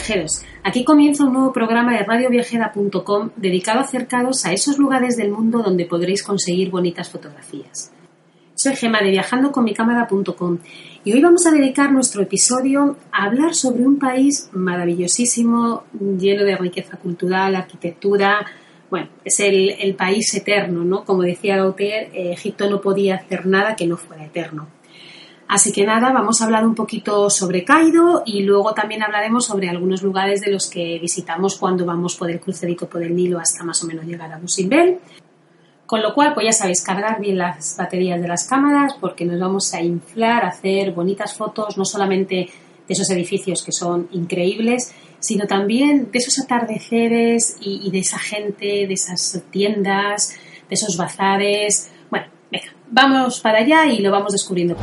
viajeros, aquí comienza un nuevo programa de radioviajera.com dedicado a acercaros a esos lugares del mundo donde podréis conseguir bonitas fotografías. Soy Gema de viajandoconmicámara.com y hoy vamos a dedicar nuestro episodio a hablar sobre un país maravillosísimo, lleno de riqueza cultural, arquitectura. Bueno, es el, el país eterno, ¿no? Como decía Gautier, eh, Egipto no podía hacer nada que no fuera eterno. Así que nada, vamos a hablar un poquito sobre Cairo y luego también hablaremos sobre algunos lugares de los que visitamos cuando vamos por el crucerito por el Nilo hasta más o menos llegar a Busimbel. Con lo cual, pues ya sabéis, cargar bien las baterías de las cámaras porque nos vamos a inflar, a hacer bonitas fotos, no solamente de esos edificios que son increíbles, sino también de esos atardeceres y, y de esa gente, de esas tiendas, de esos bazares. Bueno, venga, vamos para allá y lo vamos descubriendo.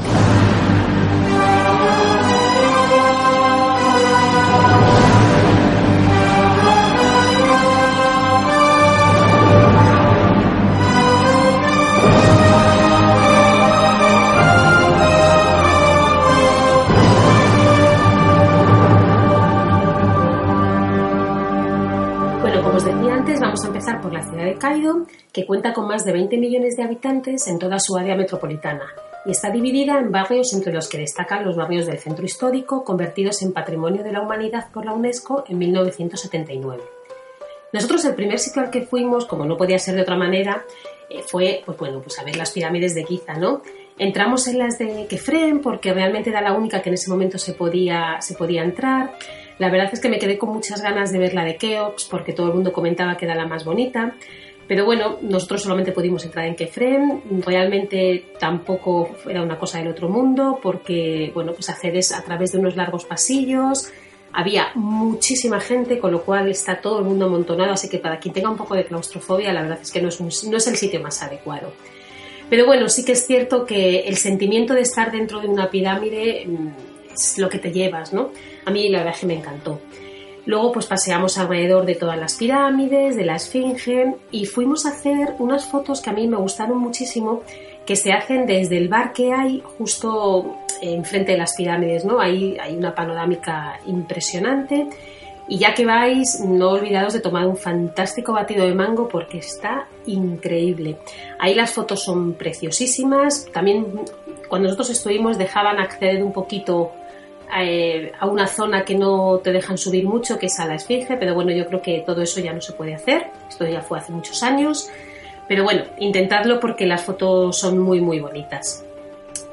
Decía antes, vamos a empezar por la ciudad de Cairo, que cuenta con más de 20 millones de habitantes en toda su área metropolitana y está dividida en barrios entre los que destacan los barrios del centro histórico, convertidos en Patrimonio de la Humanidad por la UNESCO en 1979. Nosotros el primer sitio al que fuimos, como no podía ser de otra manera, eh, fue pues bueno, pues a ver las pirámides de Giza, ¿no? Entramos en las de Kefren porque realmente era la única que en ese momento se podía, se podía entrar. La verdad es que me quedé con muchas ganas de ver la de Keops porque todo el mundo comentaba que era la más bonita. Pero bueno, nosotros solamente pudimos entrar en Kefren. Realmente tampoco era una cosa del otro mundo porque, bueno, pues accedes a través de unos largos pasillos. Había muchísima gente, con lo cual está todo el mundo amontonado. Así que para quien tenga un poco de claustrofobia, la verdad es que no es, no es el sitio más adecuado. Pero bueno, sí que es cierto que el sentimiento de estar dentro de una pirámide mm, lo que te llevas, ¿no? A mí la verdad es que me encantó. Luego pues paseamos alrededor de todas las pirámides, de la Esfinge y fuimos a hacer unas fotos que a mí me gustaron muchísimo que se hacen desde el bar que hay justo enfrente de las pirámides, ¿no? Ahí hay una panorámica impresionante y ya que vais, no olvidaros de tomar un fantástico batido de mango porque está increíble. Ahí las fotos son preciosísimas. También cuando nosotros estuvimos dejaban acceder un poquito eh, a una zona que no te dejan subir mucho, que es a la Esfinge, pero bueno, yo creo que todo eso ya no se puede hacer. Esto ya fue hace muchos años. Pero bueno, intentadlo porque las fotos son muy, muy bonitas.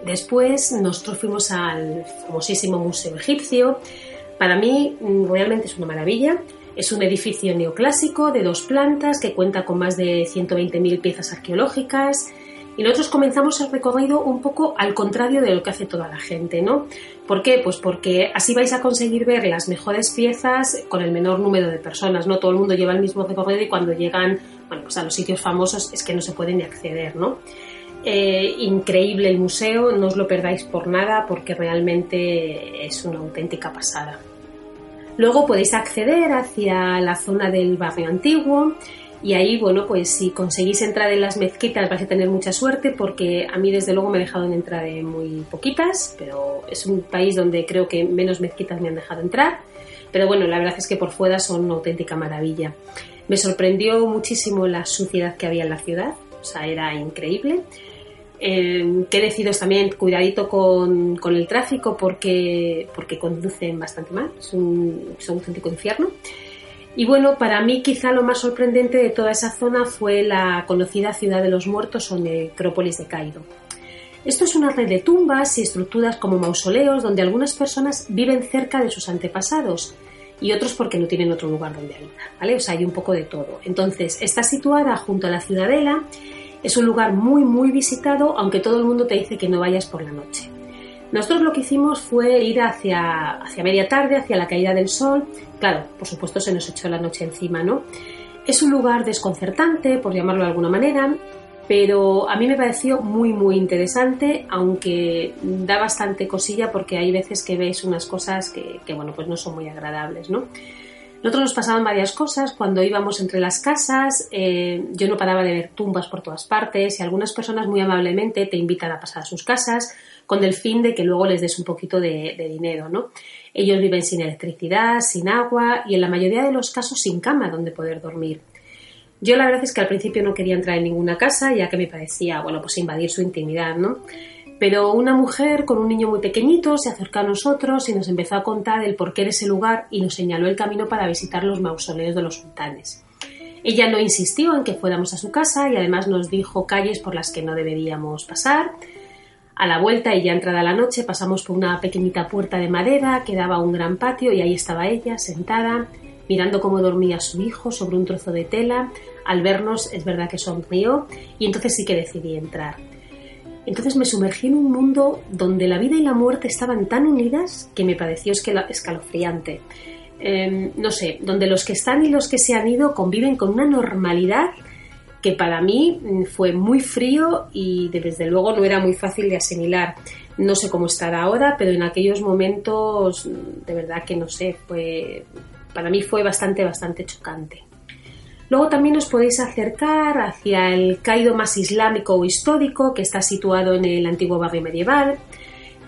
Después nosotros fuimos al famosísimo Museo Egipcio. Para mí mm, realmente es una maravilla. Es un edificio neoclásico de dos plantas que cuenta con más de 120.000 piezas arqueológicas. Y nosotros comenzamos el recorrido un poco al contrario de lo que hace toda la gente, ¿no? ¿Por qué? Pues porque así vais a conseguir ver las mejores piezas con el menor número de personas, ¿no? Todo el mundo lleva el mismo recorrido y cuando llegan, bueno, pues a los sitios famosos es que no se pueden ni acceder, ¿no? Eh, increíble el museo, no os lo perdáis por nada porque realmente es una auténtica pasada. Luego podéis acceder hacia la zona del barrio antiguo y ahí, bueno, pues si conseguís entrar en las mezquitas vais a tener mucha suerte porque a mí desde luego me he dejado entrar en muy poquitas, pero es un país donde creo que menos mezquitas me han dejado entrar. Pero bueno, la verdad es que por fuera son una auténtica maravilla. Me sorprendió muchísimo la suciedad que había en la ciudad, o sea, era increíble. Eh, que deciros también cuidadito con, el tráfico porque, porque conducen bastante mal, es un, es un auténtico infierno. Y bueno, para mí quizá lo más sorprendente de toda esa zona fue la conocida ciudad de los muertos o necrópolis de Cairo. Esto es una red de tumbas y estructuras como mausoleos donde algunas personas viven cerca de sus antepasados y otros porque no tienen otro lugar donde habitar, ¿vale? O sea, hay un poco de todo. Entonces, está situada junto a la ciudadela, es un lugar muy, muy visitado, aunque todo el mundo te dice que no vayas por la noche. Nosotros lo que hicimos fue ir hacia, hacia media tarde, hacia la caída del sol. Claro, por supuesto se nos echó la noche encima, ¿no? Es un lugar desconcertante, por llamarlo de alguna manera, pero a mí me pareció muy muy interesante, aunque da bastante cosilla porque hay veces que veis unas cosas que, bueno, pues no son muy agradables, ¿no? Nosotros nos pasaban varias cosas cuando íbamos entre las casas, eh, yo no paraba de ver tumbas por todas partes y algunas personas muy amablemente te invitan a pasar a sus casas con el fin de que luego les des un poquito de, dinero, ¿no? Ellos viven sin electricidad, sin agua y en la mayoría de los casos sin cama donde poder dormir. Yo la verdad es que al principio no quería entrar en ninguna casa, ya que me parecía, bueno, pues invadir su intimidad, ¿no? Pero una mujer con un niño muy pequeñito se acercó a nosotros y nos empezó a contar el porqué de ese lugar y nos señaló el camino para visitar los mausoleos de los sultanes. Ella no insistió en que fuéramos a su casa y además nos dijo calles por las que no deberíamos pasar. A la vuelta y ya entrada la noche pasamos por una pequeñita puerta de madera que daba a un gran patio y ahí estaba ella sentada mirando cómo dormía su hijo sobre un trozo de tela, al vernos es verdad que sonrió y entonces sí que decidí entrar. Entonces me sumergí en un mundo donde la vida y la muerte estaban tan unidas que me pareció escalofriante. Em, no sé, donde los que están y los que se han ido conviven con una normalidad que para mí mm, fue muy frío y desde luego no era muy fácil de asimilar. No sé cómo estará ahora, pero en aquellos momentos mm, de verdad que no sé, fue, para mí fue bastante, bastante chocante. Luego también os podéis acercar hacia el Cairo más islámico o histórico que está situado en el antiguo barrio medieval.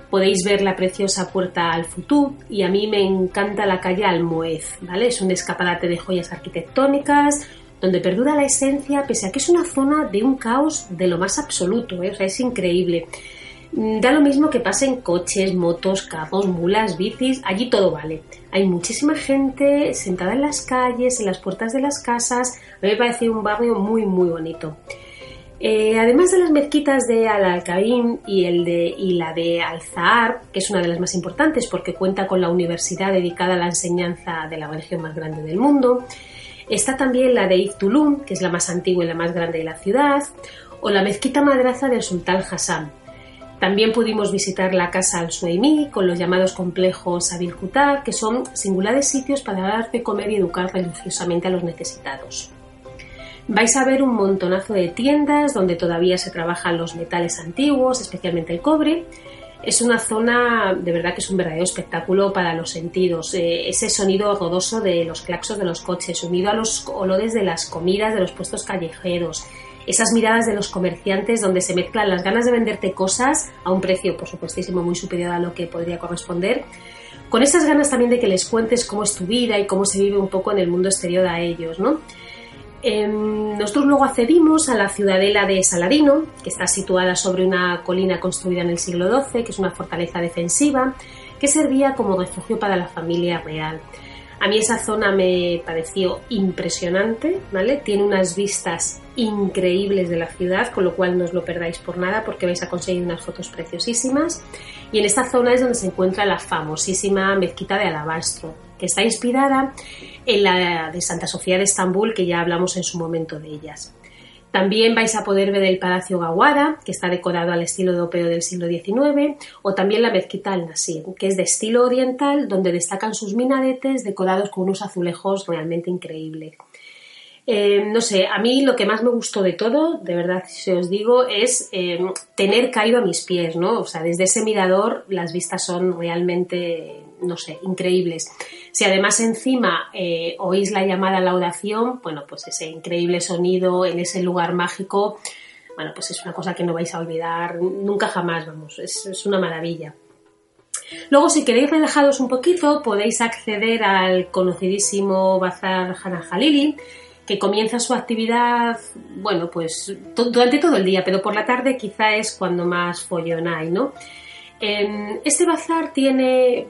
Podéis ver la preciosa puerta al Futú y a mí me encanta la calle Almoez, ¿vale? Es un escaparate de joyas arquitectónicas donde perdura la esencia pese a que es una zona de un caos de lo más absoluto, ¿eh? es increíble. Mm, da lo mismo que pasen coches, motos, carros, mulas, bicis, allí todo vale. Hay muchísima gente sentada en las calles, en las puertas de las casas. A mí me parece un barrio muy, muy bonito. Eh, además de las mezquitas de Al-Alcaín y, el de, y la de Al-Zahar, que es una de las más importantes porque cuenta con la universidad dedicada a la enseñanza de la religión más grande del mundo, está también la de Iftulum, que es la más antigua y la más grande de la ciudad, o la mezquita madraza del Sultán Hassan, también pudimos visitar la casa al-Sueimí con los llamados complejos Abil Kutar, que son singulares sitios para dar de comer y educar religiosamente a los necesitados. Vais a ver un montonazo de tiendas donde todavía se trabajan los metales antiguos, especialmente el cobre. Es una zona, de verdad que es un verdadero espectáculo para los sentidos. Eh, ese sonido rodoso de los claxos de los coches, unido a los olores de las comidas de los puestos callejeros, esas miradas de los comerciantes donde se mezclan las ganas de venderte cosas a un precio, por supuestísimo, muy superior a lo que podría corresponder, con esas ganas también de que les cuentes cómo es tu vida y cómo se vive un poco en el mundo exterior a ellos, ¿no? Em, nosotros luego accedimos a la ciudadela de Saladino, que está situada sobre una colina construida en el siglo XII, que es una fortaleza defensiva, que servía como refugio para la familia real. A mí esa zona me pareció impresionante, ¿vale? Tiene unas vistas increíbles de la ciudad, con lo cual no os lo perdáis por nada porque vais a conseguir unas fotos preciosísimas. Y en esta zona es donde se encuentra la famosísima mezquita de Alabastro, que está inspirada en la de Santa Sofía de Estambul, que ya hablamos en su momento de ellas. También vais a poder ver el Palacio Gawada, que está decorado al estilo europeo del siglo XIX, o también la mezquita al-Nasir, que es de estilo oriental, donde destacan sus minaretes decorados con unos azulejos realmente increíbles. Eh, no sé, a mí lo que más me gustó de todo, de verdad, si os digo, es eh, tener caído a mis pies, ¿no? O sea, desde ese mirador las vistas son realmente, no sé, increíbles. Si además encima eh, oís la llamada a la oración, bueno, pues ese increíble sonido en ese lugar mágico, bueno, pues es una cosa que no vais a olvidar nunca jamás, vamos, es, es una maravilla. Luego, si queréis relajaros un poquito, podéis acceder al conocidísimo Bazar Hana Halili, que comienza su actividad, bueno, pues durante todo el día, pero por la tarde quizá es cuando más follón hay, ¿no? Este bazar tiene,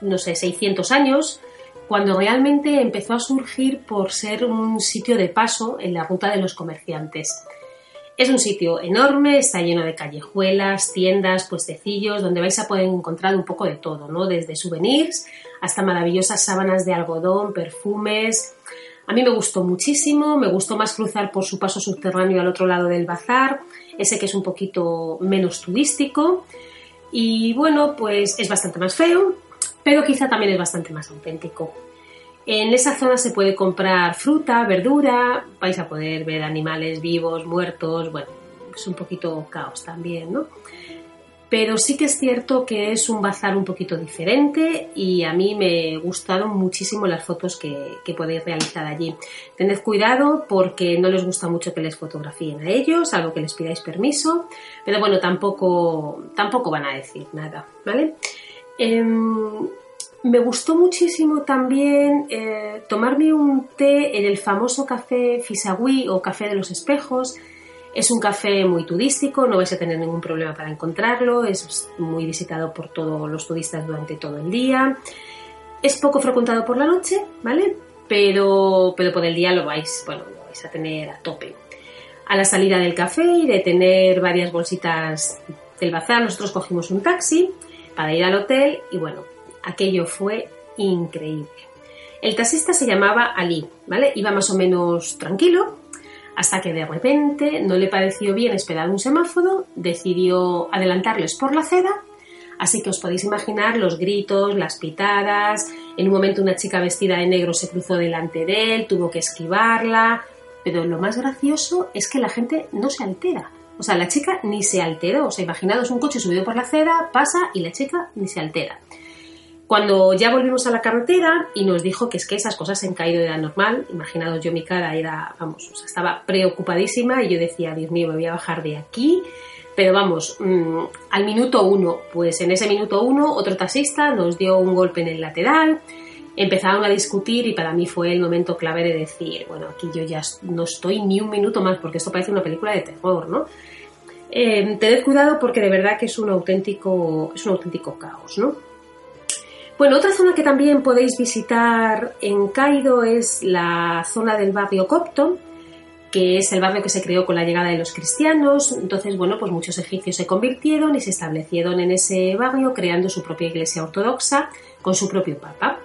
no sé, 600 años, cuando realmente empezó a surgir por ser un sitio de paso en la ruta de los comerciantes. Es un sitio enorme, está lleno de callejuelas, tiendas, puestecillos, donde vais a poder encontrar un poco de todo, ¿no? Desde souvenirs hasta maravillosas sábanas de algodón, perfumes, a mí me gustó muchísimo, me gustó más cruzar por su paso subterráneo al otro lado del bazar, ese que es un poquito menos turístico. Y bueno, pues es bastante más feo, pero quizá también es bastante más auténtico. En esa zona se puede comprar fruta, verdura, vais a poder ver animales vivos, muertos, bueno, es un poquito caos también, ¿no? pero sí que es cierto que es un bazar un poquito diferente y a mí me gustaron muchísimo las fotos que, podéis realizar allí. Tened cuidado porque no les gusta mucho que les fotografíen a ellos, algo que les pidáis permiso, pero bueno, tampoco, tampoco van a decir nada, ¿vale? Em, me gustó muchísimo también eh, tomarme un té en el famoso café Fisagüí o Café de los Espejos, es un café muy turístico, no vais a tener ningún problema para encontrarlo, es muy visitado por todos los turistas durante todo el día. Es poco frecuentado por la noche, ¿vale? Pero, pero por el día lo vais, bueno, lo vais a tener a tope. A la salida del café y de tener varias bolsitas del bazar, nosotros cogimos un taxi para ir al hotel y bueno, aquello fue increíble. El taxista se llamaba Ali, ¿vale? Iba más o menos tranquilo, hasta que de repente no le pareció bien esperar un semáforo, decidió adelantarles por la acera, así que os podéis imaginar los gritos, las pitadas, en un momento una chica vestida de negro se cruzó delante de él, tuvo que esquivarla, pero lo más gracioso es que la gente no se altera. O sea, la chica ni se alteró. O sea, imaginaos un coche subido por la acera, pasa y la chica ni se altera. Cuando ya volvimos a la carretera y nos dijo que es que esas cosas en caído era normal, imaginados yo mi cara era, vamos, estaba preocupadísima y yo decía, Dios mío, me voy a bajar de aquí. Pero vamos, mm, al minuto uno, pues en ese minuto uno otro taxista nos dio un golpe en el lateral, empezaron a discutir y para mí fue el momento clave de decir, bueno, aquí yo ya no estoy ni un minuto más porque esto parece una película de terror, ¿no? Eh, tened cuidado porque de verdad que es un auténtico, es un auténtico caos, ¿no? Bueno, otra zona que también podéis visitar en Cairo es la zona del barrio copto, que es el barrio que se creó con la llegada de los cristianos. Entonces, bueno, pues muchos egipcios se convirtieron y se establecieron en ese barrio creando su propia iglesia ortodoxa con su propio papa.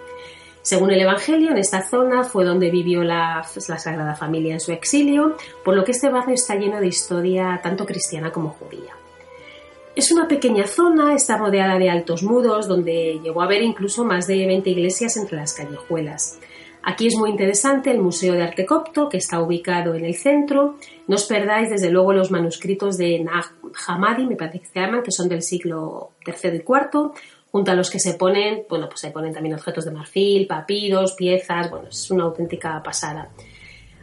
Según el Evangelio, en esta zona fue donde vivió la, Sagrada Familia en su exilio, por lo que este barrio está lleno de historia tanto cristiana como judía. Es una pequeña zona, está rodeada de altos muros, donde llegó a haber incluso más de 20 iglesias entre las callejuelas. Aquí es muy interesante el Museo de Arte Copto, que está ubicado en el centro. No os perdáis, desde luego, los manuscritos de Nag Hammadi, me parece que que son del siglo III y IV, junto a los que se ponen, bueno, pues se ponen también objetos de marfil, papiros, piezas, bueno, es una auténtica pasada.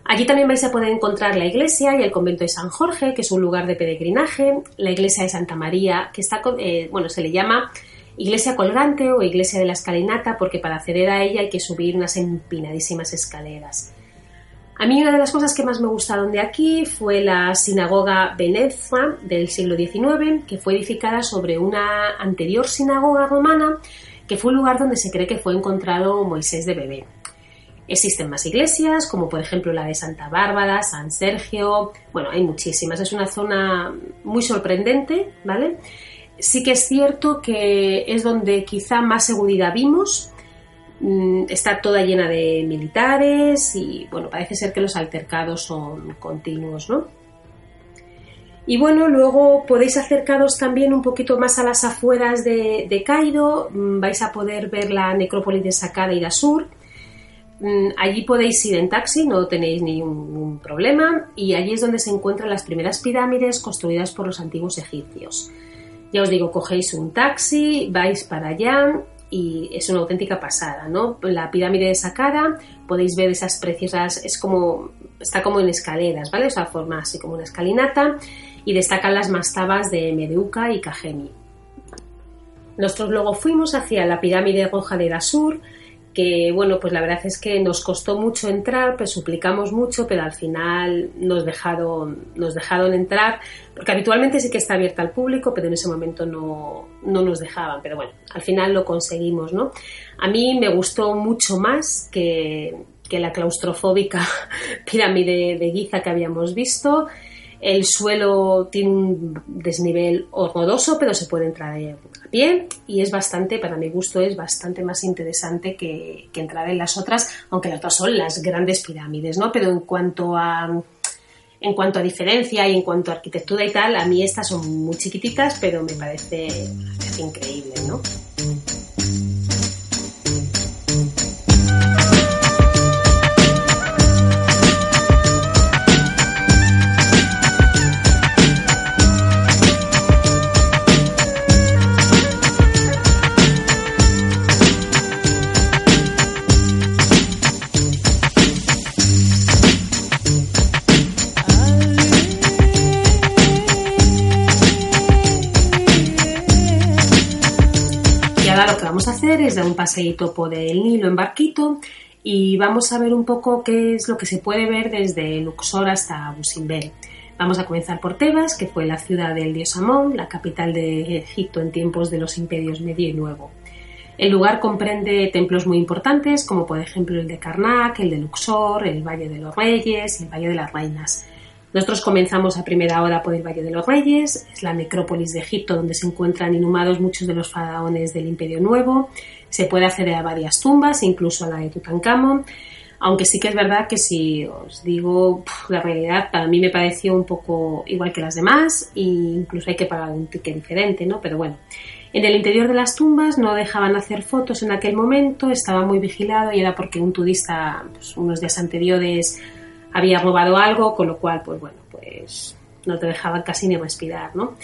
Allí también vais a poder encontrar la iglesia y el convento de San Jorge, que es un lugar de peregrinaje, la iglesia de Santa María, que está, eh, bueno, se le llama iglesia colgante o iglesia de la escalinata, porque para acceder a ella hay que subir unas empinadísimas escaleras. A mí una de las cosas que más me gustaron de aquí fue la sinagoga Benezza del siglo XIX, que fue edificada sobre una anterior sinagoga romana, que fue un lugar donde se cree que fue encontrado Moisés de bebé. Existen más iglesias, como por ejemplo la de Santa Bárbara, San Sergio, bueno, hay muchísimas, es una zona muy sorprendente, ¿vale? Sí que es cierto que es donde quizá más seguridad vimos, está toda llena de militares y bueno, parece ser que los altercados son continuos, ¿no? Y bueno, luego podéis acercaros también un poquito más a las afueras de, de Cairo, mm, vais a poder ver la necrópolis de Sakada y Sur Mm, allí podéis ir en taxi, no tenéis ningún problema, y allí es donde se encuentran las primeras pirámides construidas por los antiguos egipcios. Ya os digo, cogéis un taxi, vais para allá y es una auténtica pasada, ¿no? La pirámide de Saqqara, podéis ver esas preciosas, es como, está como en escaleras, ¿vale? O sea, forma así como una escalinata y destacan las mastabas de Medeuca y Cajemi. Nosotros luego fuimos hacia la pirámide roja de Dasur, que bueno, pues la verdad es que nos costó mucho entrar, pues suplicamos mucho, pero al final nos dejaron, nos dejaron entrar, porque habitualmente sí que está abierta al público, pero en ese momento no, no nos dejaban, pero bueno, al final lo conseguimos, ¿no? A mí me gustó mucho más que, que la claustrofóbica pirámide de Giza que habíamos visto. El suelo tiene un desnivel horroroso, pero se puede entrar a pie y es bastante, para mi gusto, es bastante más interesante que, entrar en las otras, aunque las otras son las grandes pirámides, ¿no? Pero en cuanto a en cuanto a diferencia y en cuanto a arquitectura y tal, a mí estas son muy chiquititas, pero me parece, me parece increíble, ¿no? Un paseíto por el Nilo en barquito y vamos a ver un poco qué es lo que se puede ver desde Luxor hasta Busimbel. Vamos a comenzar por Tebas, que fue la ciudad del dios Amón, la capital de Egipto en tiempos de los imperios medio y nuevo. El lugar comprende templos muy importantes, como por ejemplo el de Karnak, el de Luxor, el Valle de los Reyes y el Valle de las Reinas. Nosotros comenzamos a primera hora por el Valle de los Reyes, es la necrópolis de Egipto donde se encuentran inhumados muchos de los faraones del Imperio Nuevo. Se puede acceder a varias tumbas, incluso a la de Tutankamón, aunque sí que es verdad que si os digo la realidad, para mí me pareció un poco igual que las demás e incluso hay que pagar un ticket diferente, ¿no? Pero bueno, en el interior de las tumbas no dejaban hacer fotos en aquel momento, estaba muy vigilado y era porque un turista pues, unos días anteriores había robado algo, con lo cual, pues bueno, pues no te dejaban casi ni respirar, ¿no?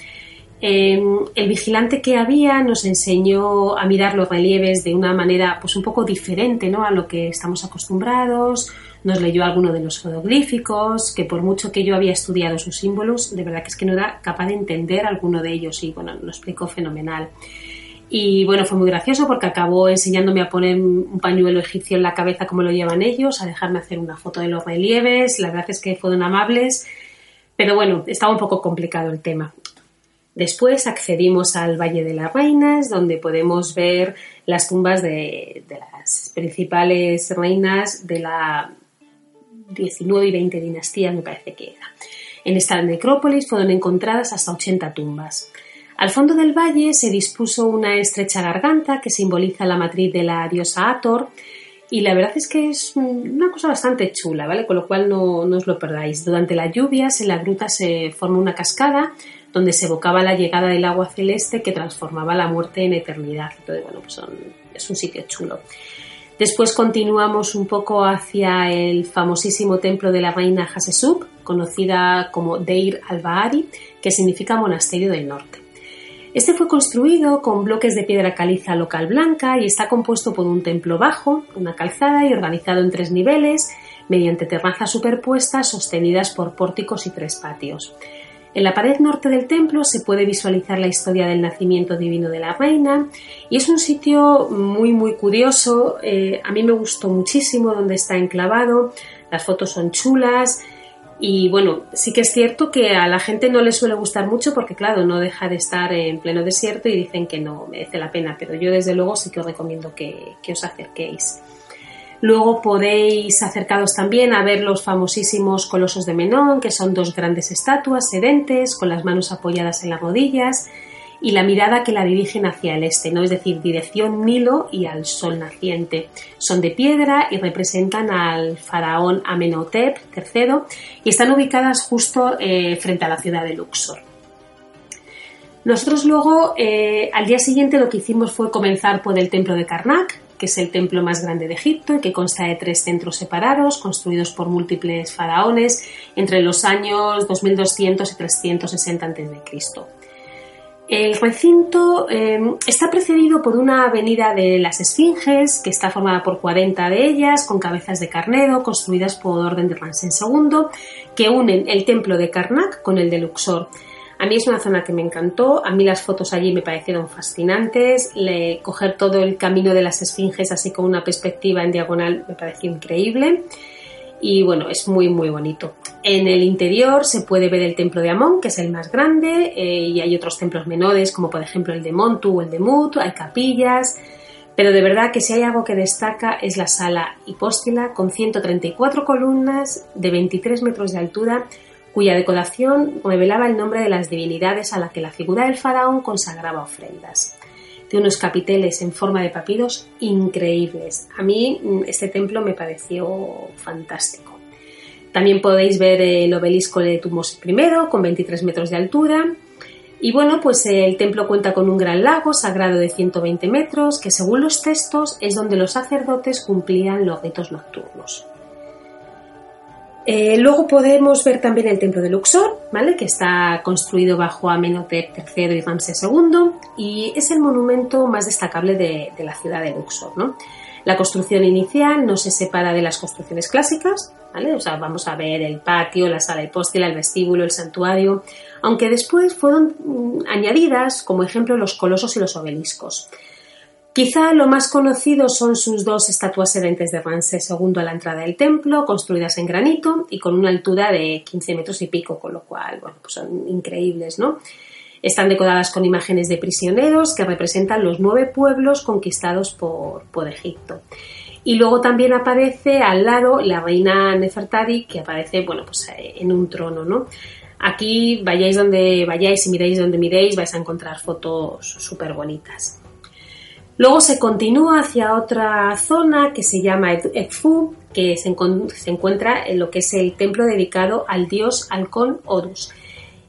Em, el vigilante que había nos enseñó a mirar los relieves de una manera pues un poco diferente ¿no? a lo que estamos acostumbrados, nos leyó alguno de los jeroglíficos, que por mucho que yo había estudiado sus símbolos, de verdad que es que no era capaz de entender alguno de ellos y bueno, lo explicó fenomenal. Y bueno, fue muy gracioso porque acabó enseñándome a poner un pañuelo egipcio en la cabeza como lo llevan ellos, a dejarme hacer una foto de los relieves. La verdad es que fueron amables, pero bueno, estaba un poco complicado el tema. Después accedimos al Valle de las Reinas, donde podemos ver las tumbas de, las principales reinas de la 19 y 20 dinastías, me parece que era. En esta necrópolis fueron encontradas hasta 80 tumbas. Al fondo del valle se dispuso una estrecha garganta que simboliza la matriz de la diosa Ator y la verdad es que es una cosa bastante chula, ¿vale? Con lo cual no, os lo perdáis. Durante las lluvias en la gruta se forma una cascada donde se evocaba la llegada del agua celeste que transformaba la muerte en eternidad. Entonces, bueno, pues es un sitio chulo. Después continuamos un poco hacia el famosísimo templo de la reina Hatshepsut, conocida como Deir al-Bahari, que significa monasterio del norte. Este fue construido con bloques de piedra caliza local blanca y está compuesto por un templo bajo, una calzada y organizado en tres niveles mediante terrazas superpuestas sostenidas por pórticos y tres patios. En la pared norte del templo se puede visualizar la historia del nacimiento divino de la reina y es un sitio muy muy curioso. Eh, a mí me gustó muchísimo donde está enclavado. Las fotos son chulas, y bueno, sí que es cierto que a la gente no le suele gustar mucho porque, claro, no deja de estar en pleno desierto y dicen que no merece la pena, pero yo desde luego sí que os recomiendo que, os acerquéis. Luego podéis acercaros también a ver los famosísimos colosos de Menón, que son dos grandes estatuas sedentes con las manos apoyadas en las rodillas y la mirada que la dirigen hacia el este, ¿no? es decir, dirección Nilo y al sol naciente. Son de piedra y representan al faraón Amenhotep III y están ubicadas justo eh, frente a la ciudad de Luxor. Nosotros luego, eh, al día siguiente, lo que hicimos fue comenzar por el templo de Karnak, que es el templo más grande de Egipto y que consta de tres centros separados, construidos por múltiples faraones entre los años 2200 y 360 a.C. El recinto em, está precedido por una avenida de las Esfinges, que está formada por 40 de ellas, con cabezas de carnero, construidas por orden de Ramsés II, que unen el templo de Karnak con el de Luxor. A mí es una zona que me encantó, a mí las fotos allí me parecieron fascinantes, coger todo el camino de las esfinges así con una perspectiva en diagonal me pareció increíble y bueno, es muy muy bonito. En el interior se puede ver el templo de Amón, que es el más grande, eh, y hay otros templos menores, como por ejemplo el de Montu o el de Mut, hay capillas, pero de verdad que si hay algo que destaca es la sala hipóstila con 134 columnas de 23 metros de altura, cuya decoración revelaba el nombre de las divinidades a las que la figura del faraón consagraba ofrendas de unos capiteles en forma de papiros increíbles. A mí mm, este templo me pareció fantástico. También podéis ver el obelisco de Tumos I con 23 metros de altura. Y bueno, pues el templo cuenta con un gran lago sagrado de 120 metros que según los textos es donde los sacerdotes cumplían los ritos nocturnos. Eh, luego podemos ver también el templo de Luxor, ¿vale? que está construido bajo Amenhotep III y Ramsés II y es el monumento más destacable de, la ciudad de Luxor. ¿no? La construcción inicial no se separa de las construcciones clásicas, ¿vale? o sea, vamos a ver el patio, la sala hipóstila, el vestíbulo, el santuario, aunque después fueron mm, añadidas como ejemplo los colosos y los obeliscos. Quizá lo más conocido son sus dos estatuas sedentes de Ramsés II a la entrada del templo, construidas en granito y con una altura de 15 metros y pico, con lo cual, bueno, pues son increíbles, ¿no? Están decoradas con imágenes de prisioneros que representan los nueve pueblos conquistados por, Egipto. Y luego también aparece al lado la reina Nefertari, que aparece, bueno, pues en un trono, ¿no? Aquí vayáis donde vayáis y miréis donde miréis, vais a encontrar fotos súper bonitas. Luego se continúa hacia otra zona que se llama Edfu, que se, encuentra en lo que es el templo dedicado al dios halcón Horus.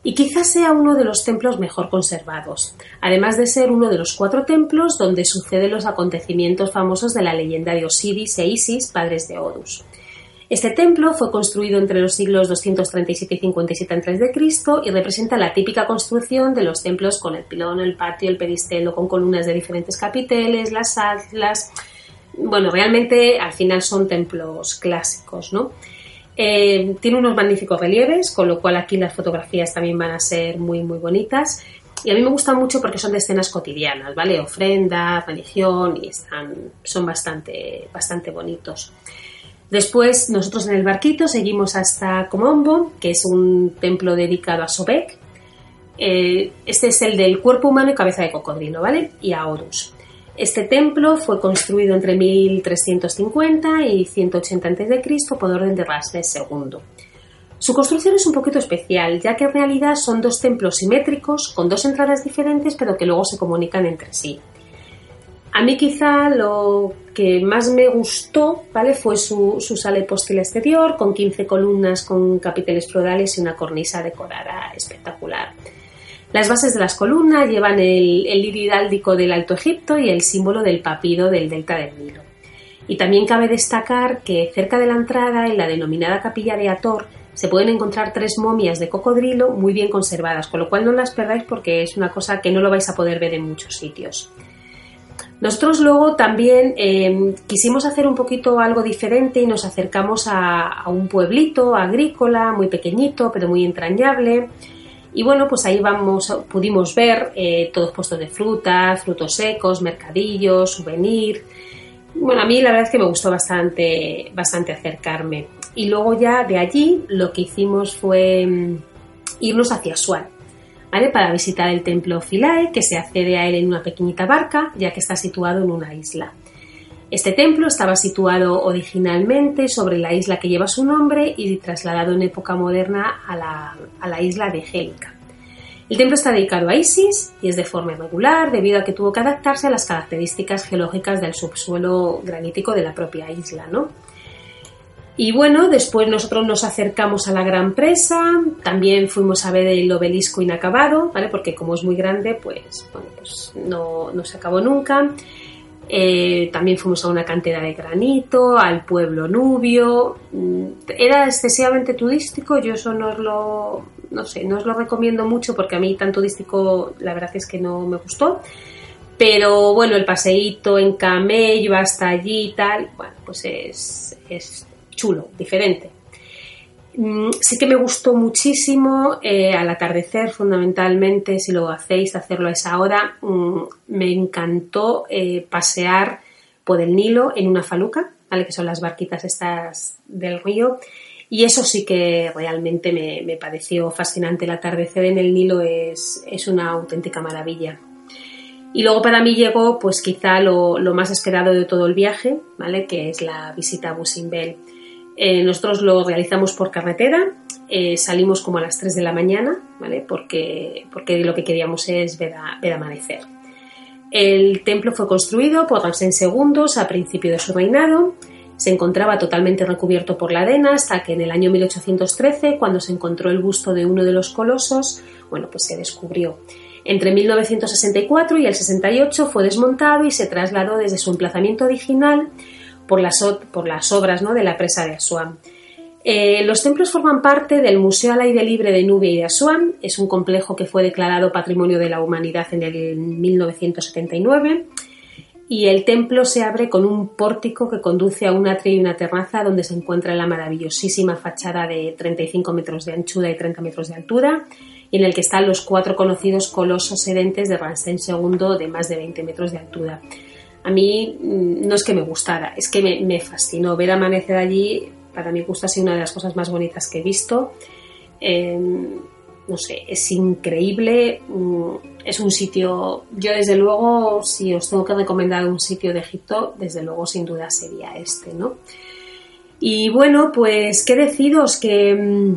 Y quizás sea uno de los templos mejor conservados, además de ser uno de los cuatro templos donde suceden los acontecimientos famosos de la leyenda de Osiris e Isis, padres de Horus. Este templo fue construido entre los siglos 237 y 57 a.C. y representa la típica construcción de los templos con el pilón, el patio, el peristelo, con columnas de diferentes capiteles, las atlas. Bueno, realmente al final son templos clásicos, ¿no? Eh, tiene unos magníficos relieves, con lo cual aquí las fotografías también van a ser muy, muy bonitas. Y a mí me gustan mucho porque son de escenas cotidianas, ¿vale? Ofrenda, religión y están, son bastante, bastante bonitos. Después nosotros en el barquito seguimos hasta Comombo, que es un templo dedicado a Sobek. Eh, este es el del cuerpo humano y cabeza de cocodrilo, ¿vale? Y a Horus. Este templo fue construido entre 1350 y 180 a.C. por orden de Ramsés II. Su construcción es un poquito especial, ya que en realidad son dos templos simétricos con dos entradas diferentes, pero que luego se comunican entre sí. A mí quizá lo que más me gustó ¿vale? fue su, sala hipóstila exterior, con 15 columnas con capiteles florales y una cornisa decorada espectacular. Las bases de las columnas llevan el, el iridáldico del Alto Egipto y el símbolo del papido del delta del Nilo. Y también cabe destacar que cerca de la entrada, en la denominada capilla de Ator, se pueden encontrar tres momias de cocodrilo muy bien conservadas, con lo cual no las perdáis porque es una cosa que no lo vais a poder ver en muchos sitios. Nosotros luego también em, quisimos hacer un poquito algo diferente y nos acercamos a, un pueblito agrícola muy pequeñito pero muy entrañable. Y bueno, pues ahí vamos, pudimos ver eh, todos puestos de frutas, frutos secos, mercadillos, souvenir. Bueno, a mí la verdad es que me gustó bastante, bastante acercarme. Y luego ya de allí lo que hicimos fue mm, irnos hacia Para visitar el templo Philae, que se accede a él en una pequeñita barca, ya que está situado en una isla. Este templo estaba situado originalmente sobre la isla que lleva su nombre y trasladado en época moderna a la, isla de Gélica. El templo está dedicado a Isis y es de forma irregular debido a que tuvo que adaptarse a las características geológicas del subsuelo granítico de la propia isla. ¿no? Y bueno, después nosotros nos acercamos a la gran presa, también fuimos a ver el obelisco inacabado, ¿vale? Porque como es muy grande, pues, pues no, se acabó nunca. Eh, también fuimos a una cantera de granito, al pueblo nubio. Mm, era excesivamente turístico, yo eso no os lo, no sé, no os lo recomiendo mucho porque a mí tan turístico la verdad es que no me gustó. Pero bueno, el paseíto en camello hasta allí y tal, bueno, pues es, es chulo, diferente. Mm, sí que me gustó muchísimo eh, al atardecer, fundamentalmente, si lo hacéis, hacerlo a esa hora. Mm, me encantó eh, pasear por el Nilo en una faluca, ¿vale? que son las barquitas estas del río. Y eso sí que realmente me, pareció fascinante. El atardecer en el Nilo es, es, una auténtica maravilla. Y luego para mí llegó, pues quizá lo, lo, más esperado de todo el viaje, ¿vale? Que es la visita a Busimbel. Eh, nosotros lo realizamos por carretera, eh, salimos como a las 3 de la mañana, ¿vale? Porque, porque lo que queríamos es ver, amanecer. El templo fue construido por Ramsén II a principio de su reinado. Se encontraba totalmente recubierto por la arena hasta que en el año 1813, cuando se encontró el busto de uno de los colosos, bueno, pues se descubrió. Entre 1964 y el 68 fue desmontado y se trasladó desde su emplazamiento original por las, obras de la presa de Asuán. Eh, los templos forman parte del Museo al Aire Libre de Nubia y de Asuán. Es un complejo que fue declarado Patrimonio de la Humanidad en el 1979 y el templo se abre con un pórtico que conduce a un atrio y una terraza donde se encuentra la maravillosísima fachada de 35 metros de anchura y 30 metros de altura y en el que están los cuatro conocidos colosos sedentes de Ramsén II de más de 20 metros de altura a mí mm, no es que me gustara, es que me, fascinó ver amanecer allí. Para mí gusto ha sido una de las cosas más bonitas que he visto. Em, no sé, es increíble. Mm, es un sitio, yo desde luego, si os tengo que recomendar un sitio de Egipto, desde luego sin duda sería este, ¿no? Y bueno, pues qué deciros que mm,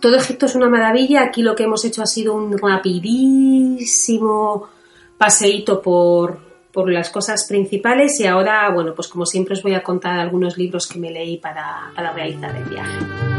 todo Egipto es una maravilla. Aquí lo que hemos hecho ha sido un rapidísimo paseíto por, por las cosas principales y ahora, bueno, pues como siempre os voy a contar algunos libros que me leí para, para realizar el viaje.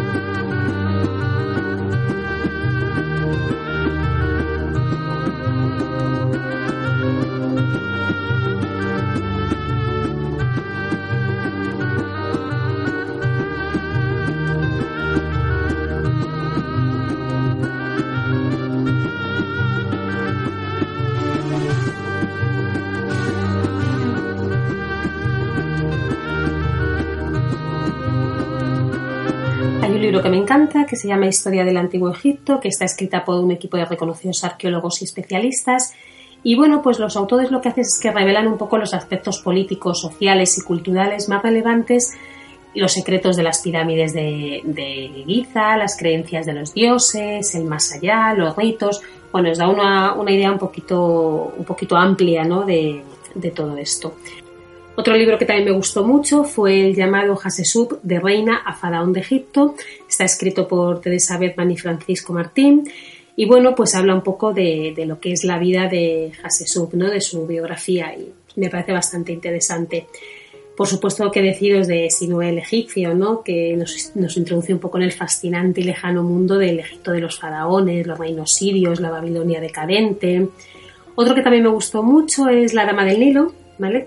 Libro que me encanta, que se llama Historia del Antiguo Egipto, que está escrita por un equipo de reconocidos arqueólogos y especialistas. Y bueno, pues los autores lo que hacen es que revelan un poco los aspectos políticos, sociales y culturales más relevantes, los secretos de las pirámides de, de Giza, las creencias de los dioses, el más allá, los ritos. Bueno, os da una, una idea un poquito, un poquito amplia ¿no? de, de todo esto. Otro libro que también me gustó mucho fue el llamado Hasesub de Reina a Faraón de Egipto. Está escrito por Teresa Bedman y Francisco Martín. Y bueno, pues habla un poco de, lo que es la vida de Hasesub, ¿no? de su biografía, y me parece bastante interesante. Por supuesto que deciros de Sinué el egipcio, ¿no? que nos, nos, introduce un poco en el fascinante y lejano mundo del Egipto de los faraones, los reinos sirios, la Babilonia decadente. Otro que también me gustó mucho es La Dama del Nilo,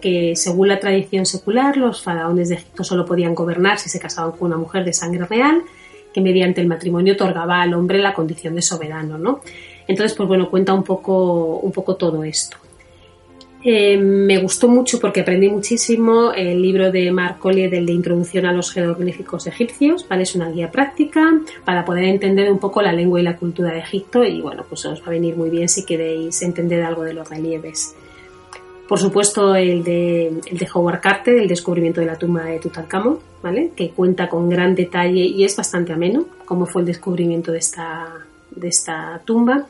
que según la tradición secular, los faraones de Egipto solo podían gobernar si se casaban con una mujer de sangre real, que mediante el matrimonio otorgaba al hombre la condición de soberano, ¿no? Entonces, pues bueno, cuenta un poco, un poco todo esto. Eh, me gustó mucho porque aprendí muchísimo el libro de Marc Collier del de Introducción a los jeroglíficos egipcios, ¿vale? Es una guía práctica para poder entender un poco la lengua y la cultura de Egipto y bueno, pues os va a venir muy bien si queréis entender algo de los relieves. Por supuesto, el de, Howard Carter, el descubrimiento de la tumba de Tutankamón, ¿vale? que cuenta con gran detalle y es bastante ameno cómo fue el descubrimiento de esta, de esta tumba.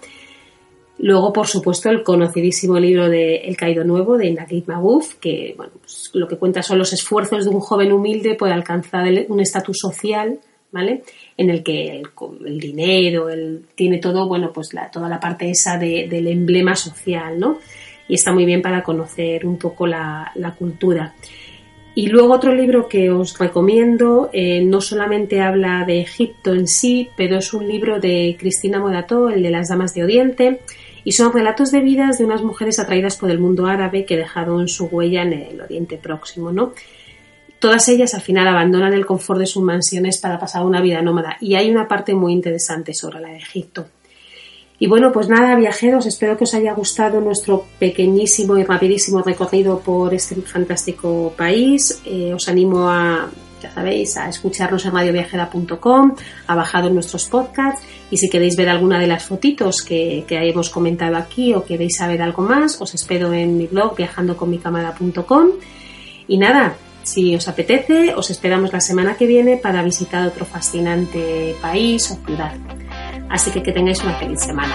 Luego, por supuesto, el conocidísimo libro de El Caído Nuevo de Naguib Mahfouz, que pues, lo que cuenta son los esfuerzos de un joven humilde por alcanzar un estatus social, ¿vale? En el que el, dinero, el, tiene todo, bueno, pues la, toda la parte esa del emblema social, ¿no? Y está muy bien para conocer un poco la, cultura. Y luego otro libro que os recomiendo, eh, no solamente habla de Egipto en sí, pero es un libro de Cristina Modató, el de las Damas de Oriente, y son relatos de vidas de unas mujeres atraídas por el mundo árabe que dejaron su huella en el Oriente Próximo, ¿no? Todas ellas al final abandonan el confort de sus mansiones para pasar una vida nómada y hay una parte muy interesante sobre la de Egipto. Y bueno, pues nada, viajeros, espero que os haya gustado nuestro pequeñísimo y rapidísimo recorrido por este fantástico país. Eh, os animo a, ya sabéis, a escucharnos en radioviajera.com, ha bajado nuestros podcasts y si queréis ver alguna de las fotitos que, que hemos comentado aquí o queréis saber algo más, os espero en mi blog viajandoconmicamara.com y nada, si os apetece, os esperamos la semana que viene para visitar otro fascinante país o ciudad. Así que que tengáis una feliz semana.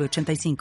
85